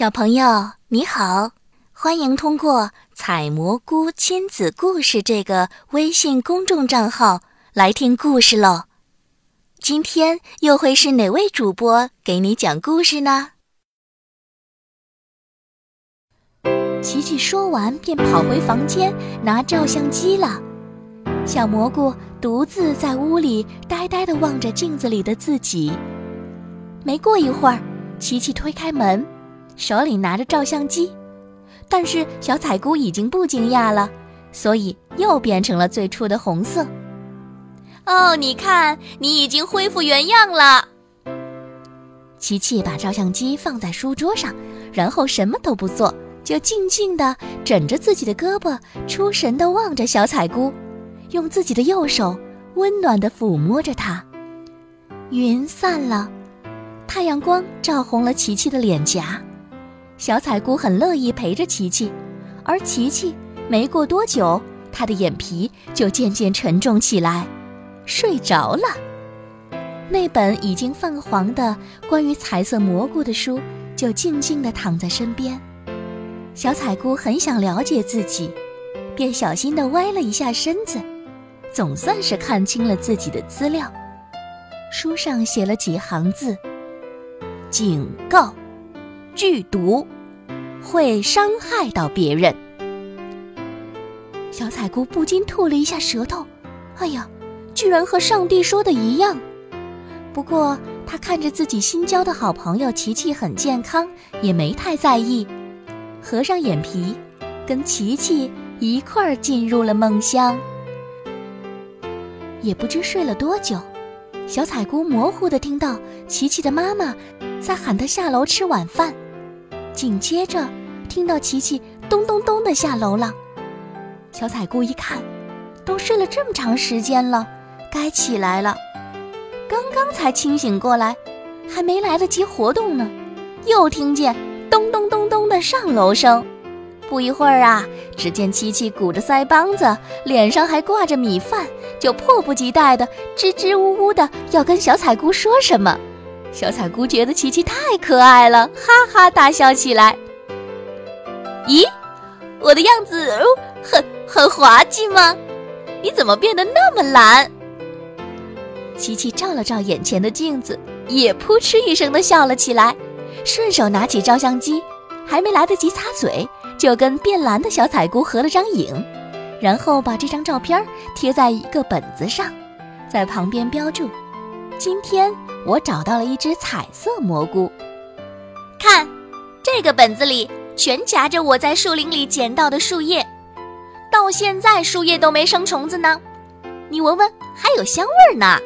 小朋友你好，欢迎通过“采蘑菇亲子故事”这个微信公众账号来听故事喽。今天又会是哪位主播给你讲故事呢？琪琪说完便跑回房间拿照相机了。小蘑菇独自在屋里呆呆地望着镜子里的自己。没过一会儿，琪琪推开门，手里拿着照相机，但是小彩姑已经不惊讶了，所以又变成了最初的红色。哦，你看，你已经恢复原样了。琪琪把照相机放在书桌上，然后什么都不做，就静静地枕着自己的胳膊，出神地望着小彩姑，用自己的右手温暖地抚摸着它。云散了。太阳光照红了琪琪的脸颊，小彩姑很乐意陪着琪琪，而琪琪没过多久，她的眼皮就渐渐沉重起来，睡着了。那本已经泛黄的关于彩色蘑菇的书就静静地躺在身边。小彩姑很想了解自己，便小心地歪了一下身子，总算是看清了自己的资料。书上写了几行字。警告：剧毒会伤害到别人。小彩姑不禁吐了一下舌头，哎呀，居然和上帝说的一样。不过她看着自己新交的好朋友琪琪很健康，也没太在意，合上眼皮，跟琪琪一块儿进入了梦乡。也不知睡了多久，小彩姑模糊的听到琪琪的妈妈。在喊他下楼吃晚饭，紧接着听到琪琪咚咚咚的下楼了。小彩姑一看，都睡了这么长时间了，该起来了。刚刚才清醒过来，还没来得及活动呢，又听见咚咚咚咚的上楼声。不一会儿啊，只见琪琪鼓着腮帮子，脸上还挂着米饭，就迫不及待的支支吾吾的要跟小彩姑说什么。小彩姑觉得琪琪太可爱了，哈哈大笑起来。咦，我的样子很很滑稽吗？你怎么变得那么懒？琪琪照了照眼前的镜子，也扑哧一声的笑了起来，顺手拿起照相机，还没来得及擦嘴，就跟变蓝的小彩姑合了张影，然后把这张照片贴在一个本子上，在旁边标注：今天。我找到了一只彩色蘑菇，看，这个本子里全夹着我在树林里捡到的树叶，到现在树叶都没生虫子呢。你闻闻，还有香味儿呢。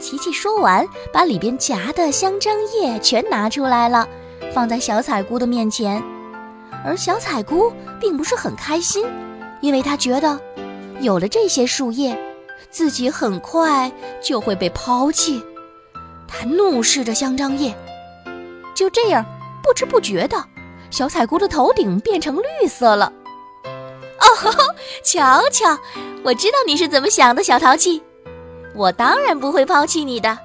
琪琪说完，把里边夹的香樟叶全拿出来了，放在小彩姑的面前。而小彩姑并不是很开心，因为她觉得有了这些树叶，自己很快就会被抛弃。他怒视着香樟叶，就这样，不知不觉的，小彩姑的头顶变成绿色了。哦，瞧瞧，我知道你是怎么想的，小淘气。我当然不会抛弃你的，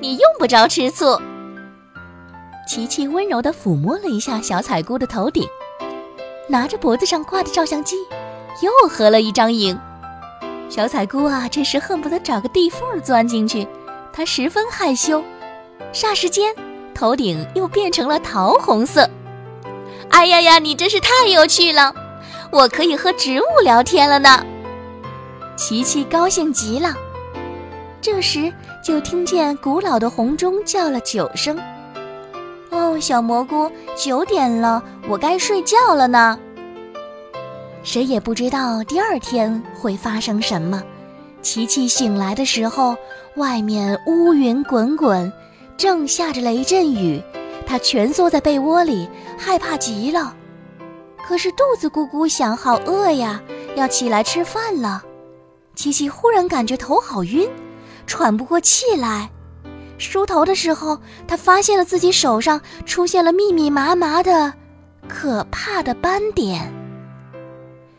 你用不着吃醋。琪琪温柔地抚摸了一下小彩姑的头顶，拿着脖子上挂的照相机，又合了一张影。小彩姑啊，这时恨不得找个地缝钻进去。她十分害羞，霎时间，头顶又变成了桃红色。哎呀呀，你真是太有趣了！我可以和植物聊天了呢。琪琪高兴极了。这时，就听见古老的红钟叫了九声。哦，小蘑菇，九点了，我该睡觉了呢。谁也不知道第二天会发生什么。琪琪醒来的时候，外面乌云滚滚，正下着雷阵雨。他蜷缩在被窝里，害怕极了。可是肚子咕咕响，好饿呀，要起来吃饭了。琪琪忽然感觉头好晕，喘不过气来。梳头的时候，他发现了自己手上出现了密密麻麻的、可怕的斑点。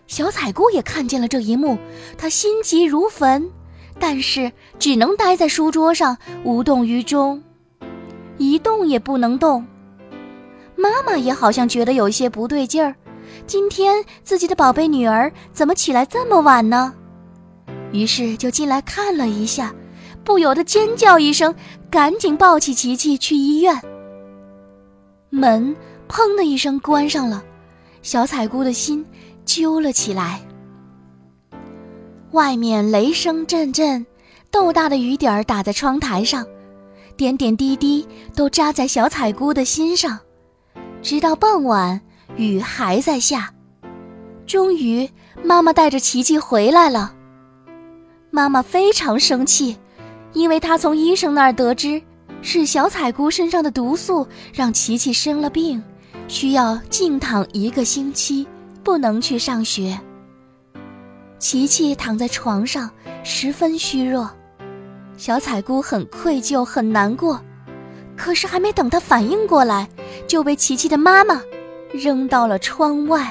小彩姑也看见了这一幕，她心急如焚，但是只能待在书桌上无动于衷，一动也不能动。妈妈也好像觉得有些不对劲儿，今天自己的宝贝女儿怎么起来这么晚呢？于是就进来看了一下，不由得尖叫一声，赶紧抱起琪琪去医院。门砰的一声关上了，小彩姑的心揪了起来。外面雷声阵阵，豆大的雨点儿打在窗台上，点点滴滴都扎在小彩姑的心上。直到傍晚，雨还在下。终于，妈妈带着琪琪回来了。妈妈非常生气，因为她从医生那儿得知，是小彩姑身上的毒素让琪琪生了病，需要静躺一个星期，不能去上学。琪琪躺在床上，十分虚弱。小彩姑很愧疚，很难过。可是还没等她反应过来，就被琪琪的妈妈扔到了窗外。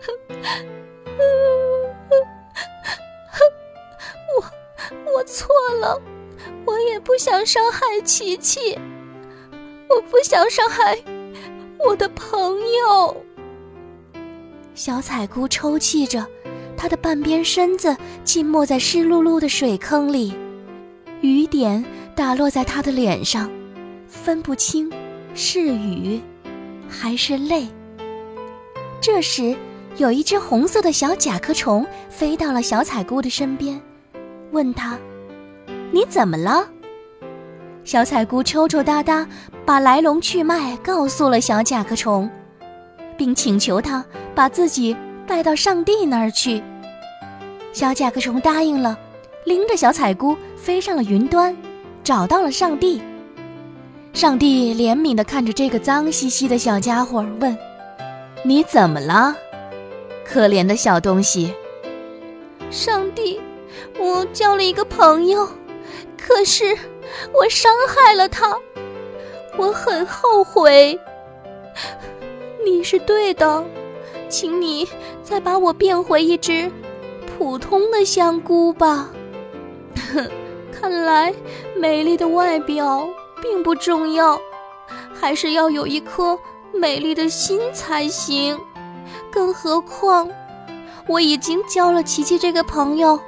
我我错了，我也不想伤害琪琪，我不想伤害我的朋友。小彩姑抽泣着，她的半边身子浸没在湿漉漉的水坑里，雨点打落在她的脸上，分不清是雨还是泪。这时，有一只红色的小甲壳虫飞到了小彩姑的身边，问她：“你怎么了？”小彩姑抽抽搭搭，把来龙去脉告诉了小甲壳虫，并请求他。把自己带到上帝那儿去。小甲壳虫答应了，拎着小彩姑飞上了云端，找到了上帝。上帝怜悯地看着这个脏兮兮的小家伙，问：“你怎么了，可怜的小东西？”上帝，我交了一个朋友，可是我伤害了他，我很后悔。你是对的。请你再把我变回一只普通的香菇吧。看来美丽的外表并不重要，还是要有一颗美丽的心才行。更何况，我已经交了琪琪这个朋友，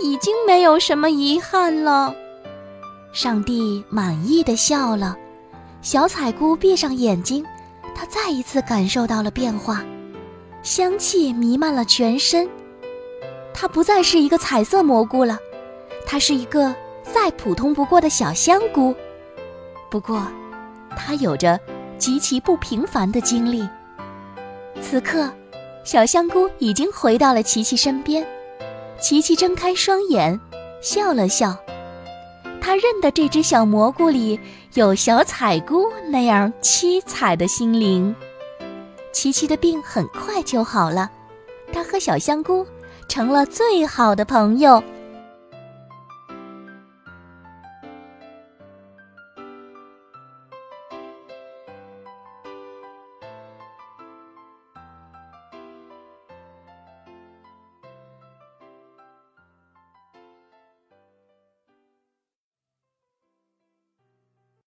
已经没有什么遗憾了。上帝满意的笑了。小彩姑闭上眼睛，她再一次感受到了变化。香气弥漫了全身，它不再是一个彩色蘑菇了，它是一个再普通不过的小香菇。不过，它有着极其不平凡的经历。此刻，小香菇已经回到了琪琪身边。琪琪睁开双眼，笑了笑。他认得这只小蘑菇里有小彩菇那样七彩的心灵。琪琪的病很快就好了，他和小香菇成了最好的朋友。